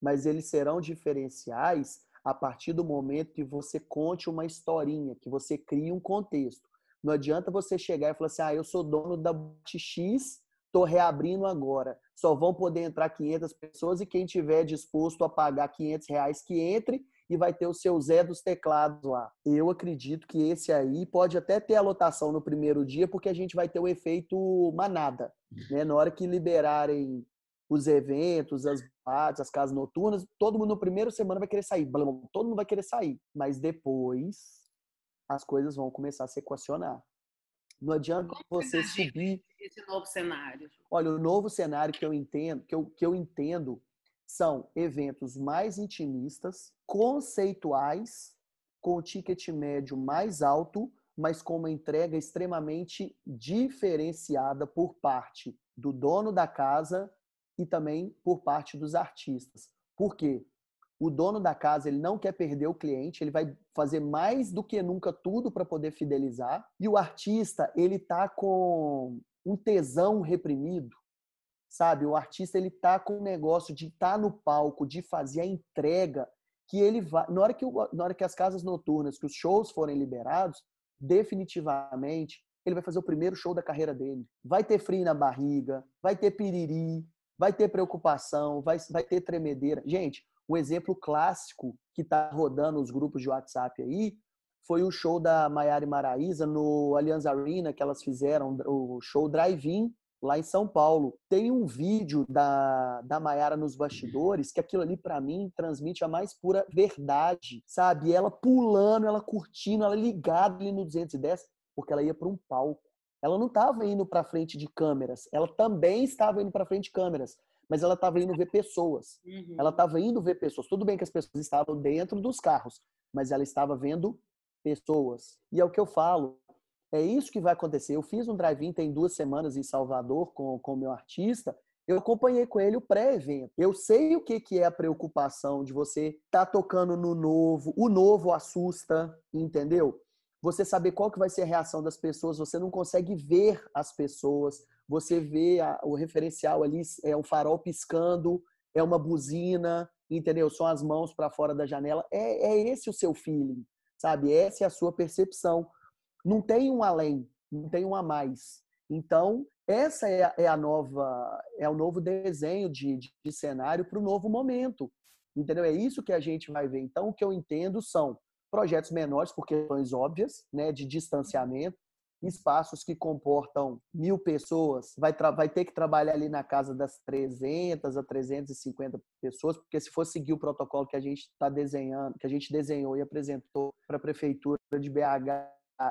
[SPEAKER 2] Mas eles serão diferenciais a partir do momento que você conte uma historinha, que você crie um contexto. Não adianta você chegar e falar assim: ah, eu sou dono da X, estou reabrindo agora. Só vão poder entrar 500 pessoas e quem tiver disposto a pagar 500 reais que entre e vai ter o seu Zé dos teclados lá. Eu acredito que esse aí pode até ter a lotação no primeiro dia, porque a gente vai ter o efeito manada. Né? Na hora que liberarem os eventos, as boates, as casas noturnas, todo mundo no primeiro semana vai querer sair. Todo mundo vai querer sair. Mas depois as coisas vão começar a se equacionar. Não adianta Como você subir.
[SPEAKER 1] Esse novo cenário.
[SPEAKER 2] Olha, o novo cenário que eu entendo, que eu, que eu entendo são eventos mais intimistas, conceituais, com ticket médio mais alto, mas com uma entrega extremamente diferenciada por parte do dono da casa e também por parte dos artistas. Por quê? O dono da casa ele não quer perder o cliente, ele vai fazer mais do que nunca tudo para poder fidelizar. E o artista ele tá com um tesão reprimido, sabe? O artista ele tá com o negócio de estar tá no palco, de fazer a entrega que ele vai, na hora que, na hora que as casas noturnas, que os shows forem liberados, definitivamente ele vai fazer o primeiro show da carreira dele. Vai ter frio na barriga, vai ter piriri, vai ter preocupação, vai, vai ter tremedeira. Gente, um exemplo clássico que está rodando os grupos de WhatsApp aí foi o show da Maiara e no Allianz Arena, que elas fizeram, o show Drive-In, lá em São Paulo. Tem um vídeo da, da Maiara nos bastidores que aquilo ali, para mim, transmite a mais pura verdade, sabe? Ela pulando, ela curtindo, ela ligada ali no 210, porque ela ia para um palco. Ela não estava indo para frente de câmeras, ela também estava indo para frente de câmeras, mas ela estava indo ver pessoas. Uhum. Ela estava indo ver pessoas. Tudo bem que as pessoas estavam dentro dos carros, mas ela estava vendo pessoas. E é o que eu falo, é isso que vai acontecer. Eu fiz um drive-in tem duas semanas em Salvador com o meu artista. Eu acompanhei com ele o pré-evento. Eu sei o que, que é a preocupação de você estar tá tocando no novo. O novo assusta, entendeu? Você saber qual que vai ser a reação das pessoas. Você não consegue ver as pessoas. Você vê a, o referencial ali, é um farol piscando, é uma buzina, entendeu? São as mãos para fora da janela. É, é esse o seu feeling, sabe? Essa é a sua percepção. Não tem um além, não tem um a mais. Então, essa é a, é a nova, é o novo desenho de, de, de cenário para o novo momento. Entendeu? É isso que a gente vai ver. Então, o que eu entendo são projetos menores, por questões óbvias, né, de distanciamento, espaços que comportam mil pessoas, vai, vai ter que trabalhar ali na casa das 300 a 350 pessoas, porque se for seguir o protocolo que a gente está desenhando, que a gente desenhou e apresentou para a prefeitura de BH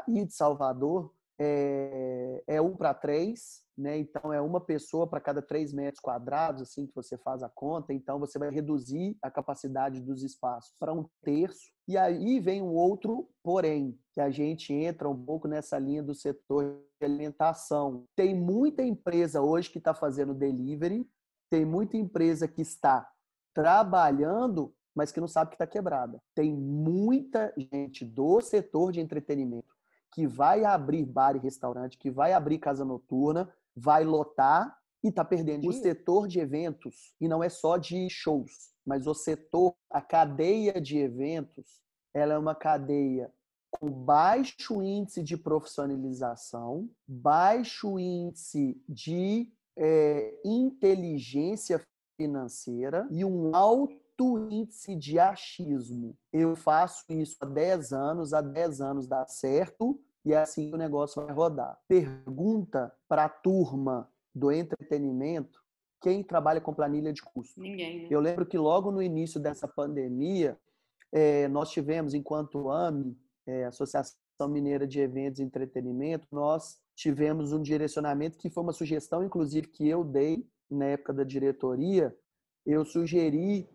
[SPEAKER 2] e de Salvador, é, é um para três, né? Então é uma pessoa para cada três metros quadrados, assim que você faz a conta. Então você vai reduzir a capacidade dos espaços para um terço. E aí vem um outro, porém, que a gente entra um pouco nessa linha do setor de alimentação. Tem muita empresa hoje que está fazendo delivery, tem muita empresa que está trabalhando, mas que não sabe que está quebrada. Tem muita gente do setor de entretenimento que vai abrir bar e restaurante, que vai abrir casa noturna, vai lotar e está perdendo. O setor de eventos, e não é só de shows, mas o setor, a cadeia de eventos, ela é uma cadeia com baixo índice de profissionalização, baixo índice de é, inteligência financeira e um alto índice de achismo. Eu faço isso há 10 anos, há 10 anos dá certo, e é assim que o negócio vai rodar. Pergunta para a turma do entretenimento quem trabalha com planilha de custo.
[SPEAKER 1] Ninguém. Né?
[SPEAKER 2] Eu lembro que logo no início dessa pandemia, é, nós tivemos, enquanto AME, é, Associação Mineira de Eventos e Entretenimento, nós tivemos um direcionamento que foi uma sugestão, inclusive, que eu dei na época da diretoria. Eu sugeri,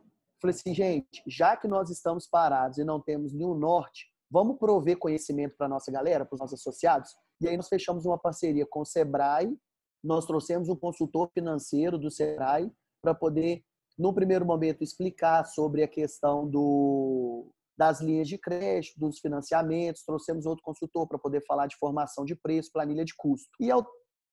[SPEAKER 2] falei assim, gente, já que nós estamos parados e não temos nenhum norte, Vamos prover conhecimento para a nossa galera, para os nossos associados? E aí nós fechamos uma parceria com o Sebrae, nós trouxemos um consultor financeiro do Sebrae para poder, no primeiro momento, explicar sobre a questão do, das linhas de crédito, dos financiamentos, trouxemos outro consultor para poder falar de formação de preço, planilha de custo. E ao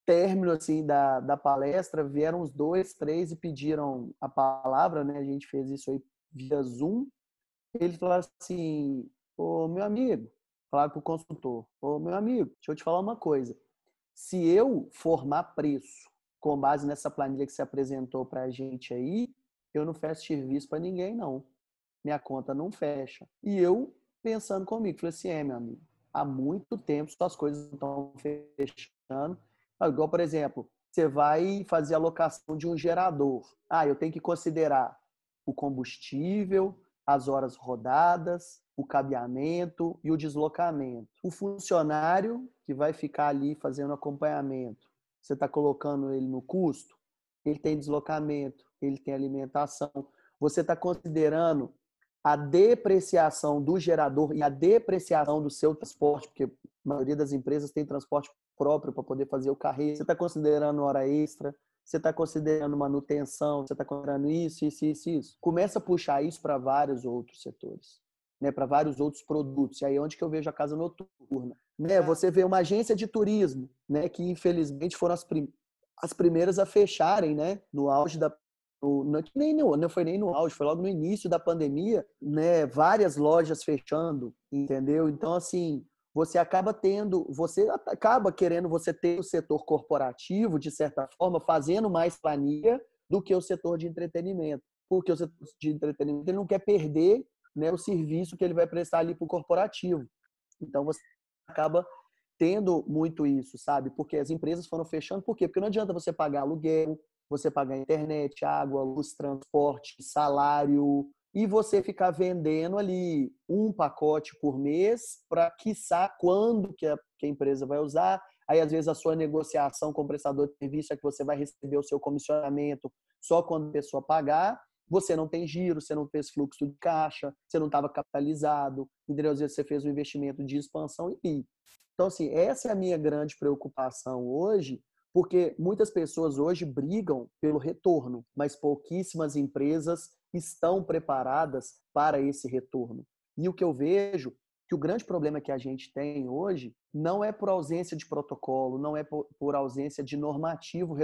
[SPEAKER 2] término assim da, da palestra, vieram os dois, três e pediram a palavra, né? A gente fez isso aí via Zoom. Ele falou assim: Ô, meu amigo, falar para o consultor, ô, meu amigo, deixa eu te falar uma coisa. Se eu formar preço com base nessa planilha que você apresentou para a gente aí, eu não fecho serviço para ninguém, não. Minha conta não fecha. E eu, pensando comigo, falei assim, é, meu amigo, há muito tempo suas coisas estão fechando. Igual, por exemplo, você vai fazer a locação de um gerador. Ah, eu tenho que considerar o combustível, as horas rodadas, o cabeamento e o deslocamento. O funcionário que vai ficar ali fazendo acompanhamento, você está colocando ele no custo, ele tem deslocamento, ele tem alimentação. Você está considerando a depreciação do gerador e a depreciação do seu transporte, porque a maioria das empresas tem transporte próprio para poder fazer o carreiro. Você está considerando hora extra, você está considerando manutenção, você está considerando isso, isso, isso, isso. Começa a puxar isso para vários outros setores né, para vários outros produtos. E aí é onde que eu vejo a casa noturna. Né? É. Você vê uma agência de turismo, né, que infelizmente foram as, prim as primeiras a fecharem, né, no auge da no, não, nem no, não foi nem no auge, foi logo no início da pandemia, né, várias lojas fechando, entendeu? Então assim, você acaba tendo, você acaba querendo você ter o setor corporativo de certa forma fazendo mais planilha do que o setor de entretenimento, porque o setor de entretenimento ele não quer perder né, o serviço que ele vai prestar ali para o corporativo. Então você acaba tendo muito isso, sabe? Porque as empresas foram fechando, por quê? Porque não adianta você pagar aluguel, você pagar internet, água, luz, transporte, salário, e você ficar vendendo ali um pacote por mês para quiçá quando que a, que a empresa vai usar. Aí, às vezes, a sua negociação com o prestador de serviço é que você vai receber o seu comissionamento só quando a pessoa pagar você não tem giro, você não fez fluxo de caixa, você não estava capitalizado, entendeu? Às vezes você fez um investimento de expansão e então assim, essa é a minha grande preocupação hoje, porque muitas pessoas hoje brigam pelo retorno, mas pouquíssimas empresas estão preparadas para esse retorno. E o que eu vejo que o grande problema que a gente tem hoje não é por ausência de protocolo, não é por, ausência de normativo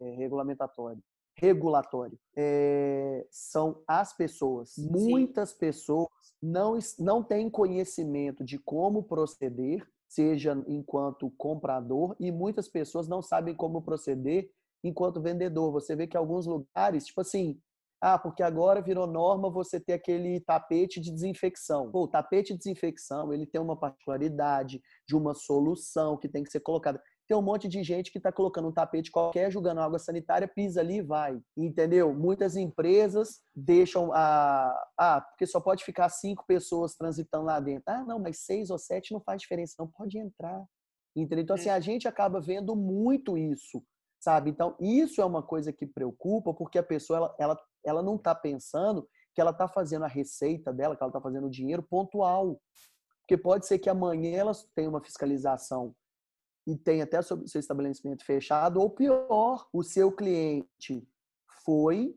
[SPEAKER 2] é, regulamentatório, regulatório. É, são as pessoas. Sim. Muitas pessoas não, não têm conhecimento de como proceder, seja enquanto comprador, e muitas pessoas não sabem como proceder enquanto vendedor. Você vê que alguns lugares, tipo assim, ah, porque agora virou norma você ter aquele tapete de desinfecção. Pô, o tapete de desinfecção, ele tem uma particularidade de uma solução que tem que ser colocada. Tem um monte de gente que está colocando um tapete qualquer, jogando água sanitária, pisa ali e vai. Entendeu? Muitas empresas deixam a. Ah, porque só pode ficar cinco pessoas transitando lá dentro. Ah, não, mas seis ou sete não faz diferença, não pode entrar. Entendeu? Então, assim, é. a gente acaba vendo muito isso, sabe? Então, isso é uma coisa que preocupa, porque a pessoa, ela, ela, ela não está pensando que ela está fazendo a receita dela, que ela está fazendo o dinheiro pontual. Porque pode ser que amanhã elas tenham uma fiscalização e tem até seu estabelecimento fechado, ou pior, o seu cliente foi,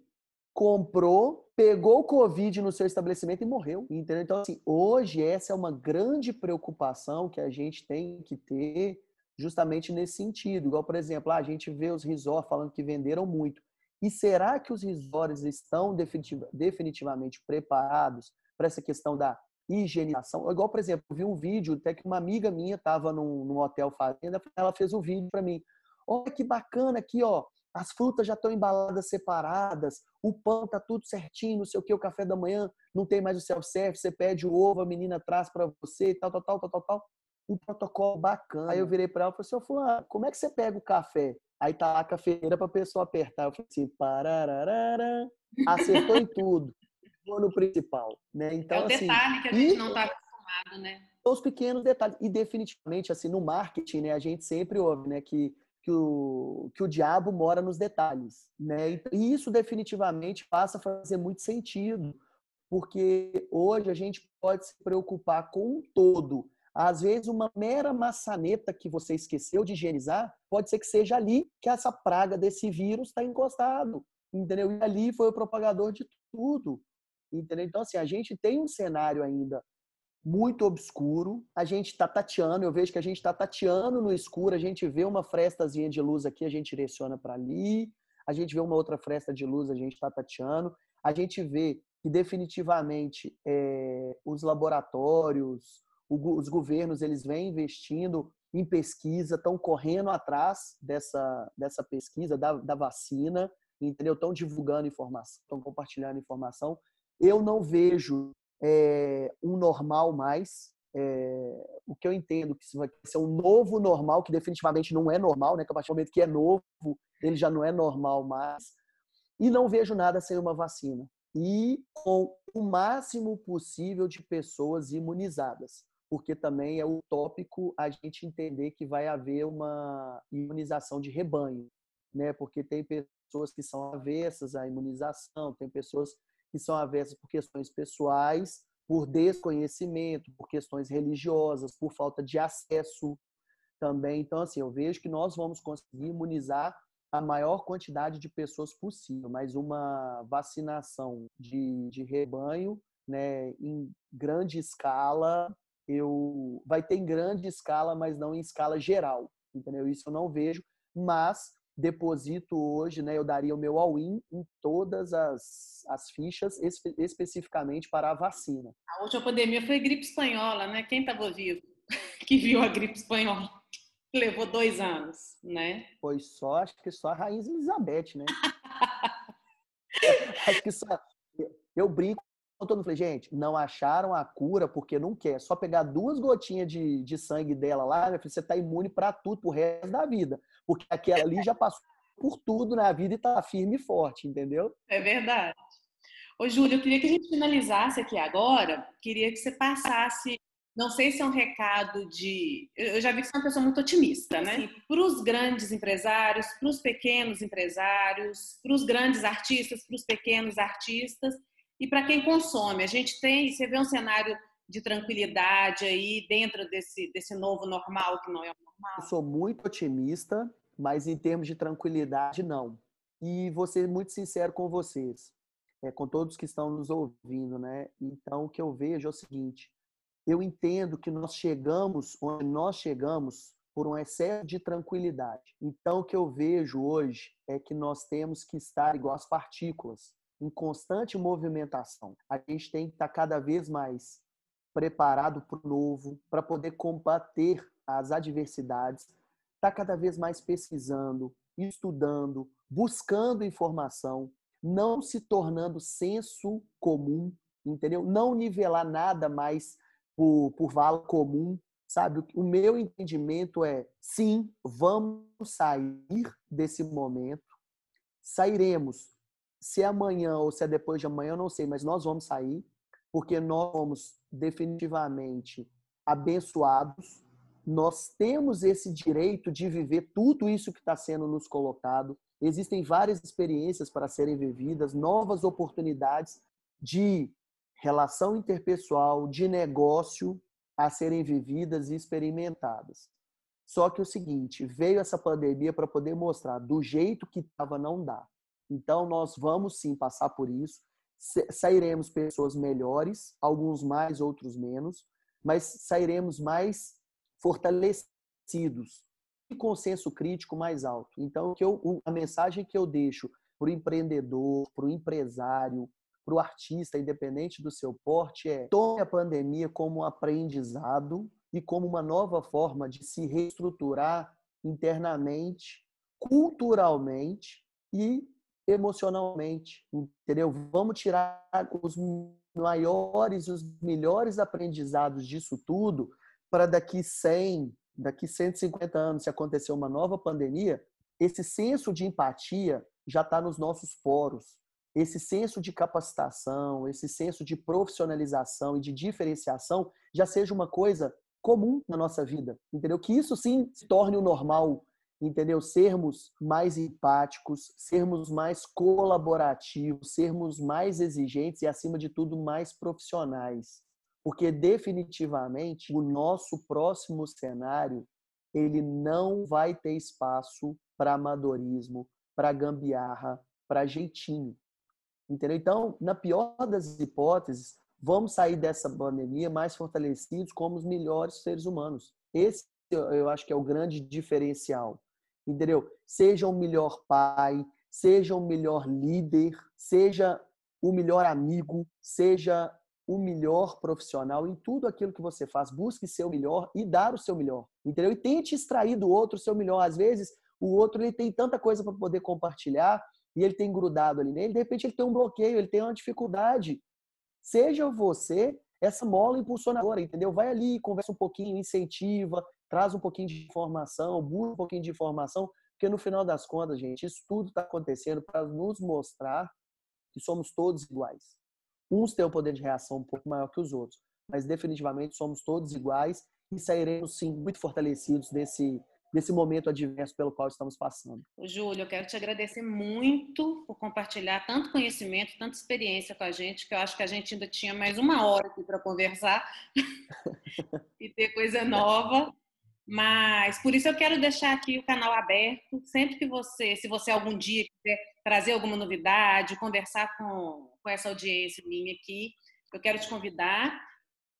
[SPEAKER 2] comprou, pegou o Covid no seu estabelecimento e morreu. Entendeu? Então, assim, hoje essa é uma grande preocupação que a gente tem que ter justamente nesse sentido. Igual, por exemplo, a gente vê os resorts falando que venderam muito. E será que os resorts estão definitivamente preparados para essa questão da higienização. Igual, por exemplo, eu vi um vídeo até que uma amiga minha estava num, num, hotel fazenda, ela fez um vídeo para mim. Olha que bacana aqui, ó. As frutas já estão embaladas separadas, o pão tá tudo certinho, não sei o que, o café da manhã não tem mais o self-service, você pede o ovo, a menina traz para você, tal, tal, tal, tal, tal, tal. Um protocolo bacana. Aí eu virei para ela e falei assim, ô fulano, como é que você pega o café? Aí tá lá a para a pessoa apertar. Eu falei assim, parararara, acertou em tudo no principal, né?
[SPEAKER 4] Então, é o assim, detalhe que a gente e... não está acostumado, né?
[SPEAKER 2] Os pequenos detalhes. E definitivamente, assim, no marketing, né, a gente sempre ouve, né, que, que, o, que o diabo mora nos detalhes, né? E isso definitivamente passa a fazer muito sentido, porque hoje a gente pode se preocupar com um todo. Às vezes, uma mera maçaneta que você esqueceu de higienizar, pode ser que seja ali que essa praga desse vírus está encostado, entendeu? E ali foi o propagador de tudo. Entendeu? Então, assim, a gente tem um cenário ainda muito obscuro. A gente está tateando, eu vejo que a gente está tateando no escuro, a gente vê uma frestazinha de luz aqui, a gente direciona para ali, a gente vê uma outra fresta de luz, a gente está tateando. A gente vê que definitivamente é, os laboratórios, os governos, eles vêm investindo em pesquisa, estão correndo atrás dessa, dessa pesquisa, da, da vacina, entendeu? Estão divulgando informação, estão compartilhando informação eu não vejo é, um normal mais. É, o que eu entendo que vai ser um novo normal, que definitivamente não é normal, né? Que a partir do momento que é novo, ele já não é normal mais. E não vejo nada sem uma vacina. E com o máximo possível de pessoas imunizadas. Porque também é utópico a gente entender que vai haver uma imunização de rebanho, né? Porque tem pessoas que são avessas à imunização, tem pessoas que são avessas por questões pessoais, por desconhecimento, por questões religiosas, por falta de acesso também. Então, assim, eu vejo que nós vamos conseguir imunizar a maior quantidade de pessoas possível, mas uma vacinação de, de rebanho, né, em grande escala, eu vai ter em grande escala, mas não em escala geral, entendeu? Isso eu não vejo, mas deposito hoje, né, eu daria o meu all-in em todas as, as fichas, espe especificamente para a vacina.
[SPEAKER 4] A última pandemia foi gripe espanhola, né? Quem estava vivo que viu a gripe espanhola? Levou dois anos, né?
[SPEAKER 2] Foi só, acho que só a Rainha Elizabeth, né? acho que só. Eu brinco todo mundo, falei, gente, não acharam a cura porque não quer. Só pegar duas gotinhas de, de sangue dela lá, minha filha, você tá imune para tudo, pro resto da vida porque aquela ali já passou por tudo na vida e está firme e forte, entendeu?
[SPEAKER 4] É verdade. Ô, Júlia, eu queria que a gente finalizasse aqui agora, queria que você passasse, não sei se é um recado de. Eu já vi que você é uma pessoa muito otimista, né? Para os grandes empresários, para os pequenos empresários, para os grandes artistas, para os pequenos artistas e para quem consome. A gente tem, você vê um cenário de tranquilidade aí dentro desse, desse novo normal que não é o normal?
[SPEAKER 2] Eu sou muito otimista, mas em termos de tranquilidade, não. E vou ser muito sincero com vocês, é, com todos que estão nos ouvindo, né? Então, o que eu vejo é o seguinte: eu entendo que nós chegamos onde nós chegamos por um excesso de tranquilidade. Então, o que eu vejo hoje é que nós temos que estar igual as partículas, em constante movimentação. A gente tem que estar cada vez mais preparado para o novo, para poder combater as adversidades, está cada vez mais pesquisando, estudando, buscando informação, não se tornando senso comum, entendeu? Não nivelar nada mais por, por comum, sabe? O meu entendimento é, sim, vamos sair desse momento, sairemos. Se é amanhã ou se é depois de amanhã, eu não sei, mas nós vamos sair, porque nós somos definitivamente abençoados, nós temos esse direito de viver tudo isso que está sendo nos colocado. Existem várias experiências para serem vividas, novas oportunidades de relação interpessoal, de negócio a serem vividas e experimentadas. Só que o seguinte, veio essa pandemia para poder mostrar do jeito que estava não dá. Então nós vamos sim passar por isso, sairemos pessoas melhores, alguns mais, outros menos, mas sairemos mais fortalecidos e com senso crítico mais alto. Então, eu, a mensagem que eu deixo para o empreendedor, para o empresário, para o artista, independente do seu porte, é tome a pandemia como um aprendizado e como uma nova forma de se reestruturar internamente, culturalmente e emocionalmente, entendeu? Vamos tirar os maiores, os melhores aprendizados disso tudo para daqui 100, daqui 150 anos, se acontecer uma nova pandemia, esse senso de empatia já está nos nossos poros. Esse senso de capacitação, esse senso de profissionalização e de diferenciação já seja uma coisa comum na nossa vida, entendeu? Que isso sim se torne o normal, entendeu? Sermos mais empáticos, sermos mais colaborativos, sermos mais exigentes e, acima de tudo, mais profissionais porque definitivamente o nosso próximo cenário ele não vai ter espaço para amadorismo, para gambiarra, para jeitinho. Entendeu? Então, na pior das hipóteses, vamos sair dessa pandemia mais fortalecidos como os melhores seres humanos. Esse eu acho que é o grande diferencial. Entendeu? Seja o melhor pai, seja o melhor líder, seja o melhor amigo, seja o melhor profissional em tudo aquilo que você faz. Busque ser o melhor e dar o seu melhor. Entendeu? E tente extrair do outro o seu melhor. Às vezes, o outro ele tem tanta coisa para poder compartilhar e ele tem grudado ali nele. De repente, ele tem um bloqueio, ele tem uma dificuldade. Seja você essa mola impulsionadora, entendeu? Vai ali, conversa um pouquinho, incentiva, traz um pouquinho de informação, busca um pouquinho de informação, porque no final das contas, gente, isso tudo está acontecendo para nos mostrar que somos todos iguais. Uns têm um poder de reação um pouco maior que os outros, mas definitivamente somos todos iguais e sairemos sim muito fortalecidos desse desse momento adverso pelo qual estamos passando.
[SPEAKER 4] Júlio, eu quero te agradecer muito por compartilhar tanto conhecimento, tanta experiência com a gente, que eu acho que a gente ainda tinha mais uma hora aqui para conversar e ter coisa nova. Mas por isso eu quero deixar aqui o canal aberto. Sempre que você, se você algum dia quiser trazer alguma novidade, conversar com, com essa audiência minha aqui, eu quero te convidar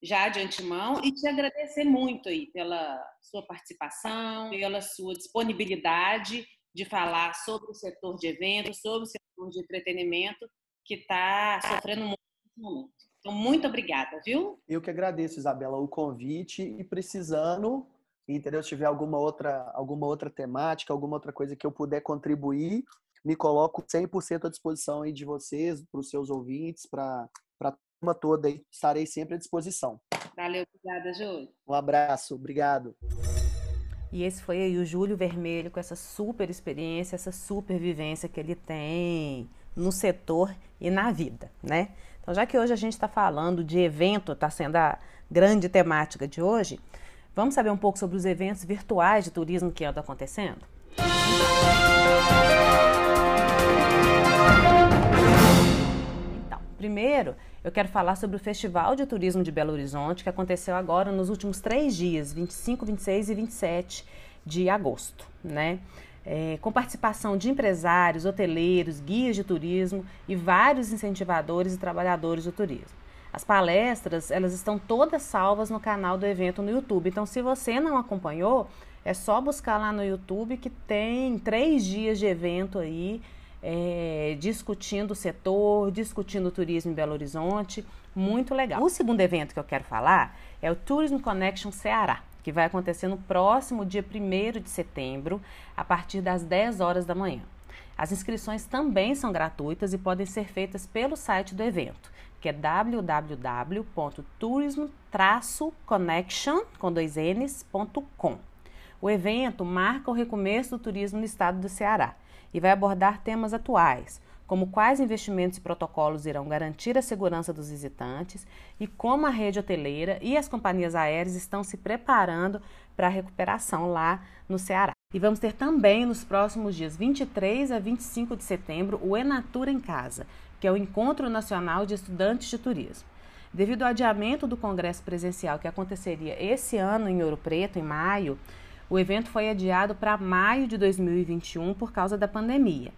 [SPEAKER 4] já de antemão e te agradecer muito aí pela sua participação, pela sua disponibilidade de falar sobre o setor de eventos, sobre o setor de entretenimento que está sofrendo muito nesse momento. Então, muito obrigada, viu?
[SPEAKER 2] Eu que agradeço, Isabela, o convite e precisando, entendeu? Se tiver alguma outra, alguma outra temática, alguma outra coisa que eu puder contribuir, me coloco 100% à disposição aí de vocês, para os seus ouvintes, para a turma toda aí. Estarei sempre à disposição.
[SPEAKER 4] Valeu, obrigada, Júlio.
[SPEAKER 2] Um abraço, obrigado.
[SPEAKER 1] E esse foi aí o Júlio Vermelho com essa super experiência, essa super vivência que ele tem no setor e na vida, né? Então, já que hoje a gente está falando de evento, está sendo a grande temática de hoje, vamos saber um pouco sobre os eventos virtuais de turismo que andam acontecendo? Então, primeiro, eu quero falar sobre o Festival de Turismo de Belo Horizonte, que aconteceu agora nos últimos três dias, 25, 26 e 27 de agosto, né? É, com participação de empresários, hoteleiros, guias de turismo e vários incentivadores e trabalhadores do turismo. As palestras, elas estão todas salvas no canal do evento no YouTube. Então, se você não acompanhou, É só buscar lá no YouTube que tem três dias de evento aí, é, discutindo o setor, discutindo o turismo em Belo Horizonte. Muito legal. O segundo evento que eu quero falar é o Tourism Connection Ceará, que vai acontecer no próximo dia 1 de setembro, a partir das 10 horas da manhã. As inscrições também são gratuitas e podem ser feitas pelo site do evento, que é www.tourism-connection.com. O evento marca o recomeço do turismo no estado do Ceará e vai abordar temas atuais, como quais investimentos e protocolos irão garantir a segurança dos visitantes e como a rede hoteleira e as companhias aéreas estão se preparando para a recuperação lá no Ceará. E vamos ter também nos próximos dias 23 a 25 de setembro o Enatura em Casa, que é o Encontro Nacional de Estudantes de Turismo. Devido ao adiamento do congresso presencial que aconteceria esse ano em Ouro Preto, em maio, o evento foi adiado para maio de 2021 por causa da pandemia.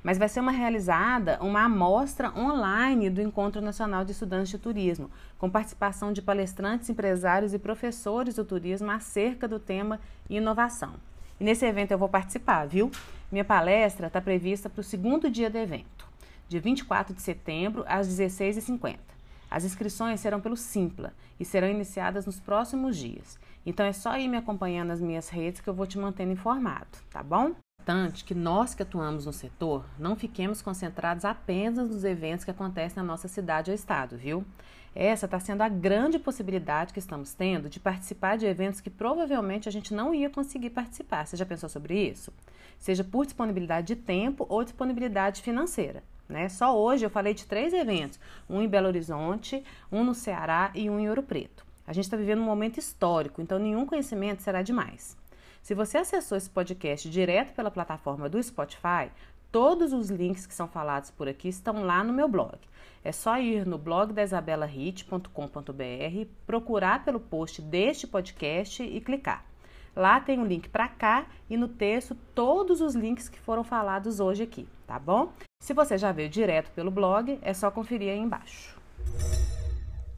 [SPEAKER 1] Mas vai ser uma realizada uma amostra online do Encontro Nacional de Estudantes de Turismo, com participação de palestrantes, empresários e professores do turismo acerca do tema inovação. E nesse evento eu vou participar, viu? Minha palestra está prevista para o segundo dia do evento, de 24 de setembro às 16h50. As inscrições serão pelo Simpla e serão iniciadas nos próximos dias. Então é só ir me acompanhando nas minhas redes que eu vou te mantendo informado, tá bom? importante que nós que atuamos no setor não fiquemos concentrados apenas nos eventos que acontecem na nossa cidade ou estado, viu? Essa está sendo a grande possibilidade que estamos tendo de participar de eventos que provavelmente a gente não ia conseguir participar. Você já pensou sobre isso? Seja por disponibilidade de tempo ou disponibilidade financeira. Né? Só hoje eu falei de três eventos: um em Belo Horizonte, um no Ceará e um em Ouro Preto. A gente está vivendo um momento histórico, então nenhum conhecimento será demais. Se você acessou esse podcast direto pela plataforma do Spotify, todos os links que são falados por aqui estão lá no meu blog. É só ir no blog da isabelahit.com.br, procurar pelo post deste podcast e clicar. Lá tem o um link para cá e no texto todos os links que foram falados hoje aqui, tá bom? Se você já veio direto pelo blog, é só conferir aí embaixo.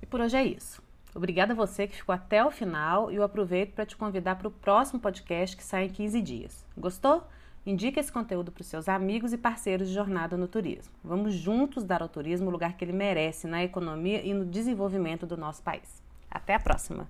[SPEAKER 1] E por hoje é isso. Obrigada a você que ficou até o final e eu aproveito para te convidar para o próximo podcast que sai em 15 dias. Gostou? Indique esse conteúdo para os seus amigos e parceiros de jornada no turismo. Vamos juntos dar ao turismo o lugar que ele merece na economia e no desenvolvimento do nosso país. Até a próxima!